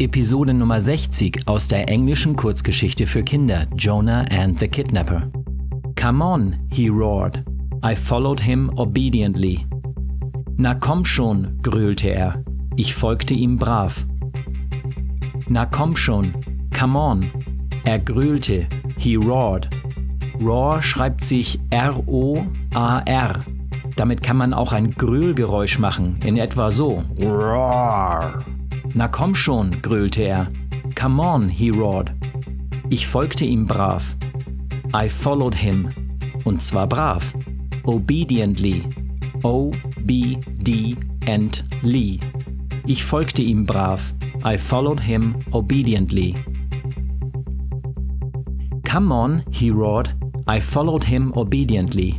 Episode Nummer 60 aus der englischen Kurzgeschichte für Kinder Jonah and the Kidnapper. Come on, he roared. I followed him obediently. Na komm schon, gröhlte er. Ich folgte ihm brav. Na komm schon, come on. Er gröhlte. He roared. Roar schreibt sich R-O-A-R. Damit kann man auch ein Gröhlgeräusch machen, in etwa so. Roar. Na komm schon, gröhlte er. Come on, he roared. Ich folgte ihm brav. I followed him. Und zwar brav. Obediently. O-B-D-N-Ly. Ich folgte ihm brav. I followed him obediently. Come on, he roared. I followed him obediently.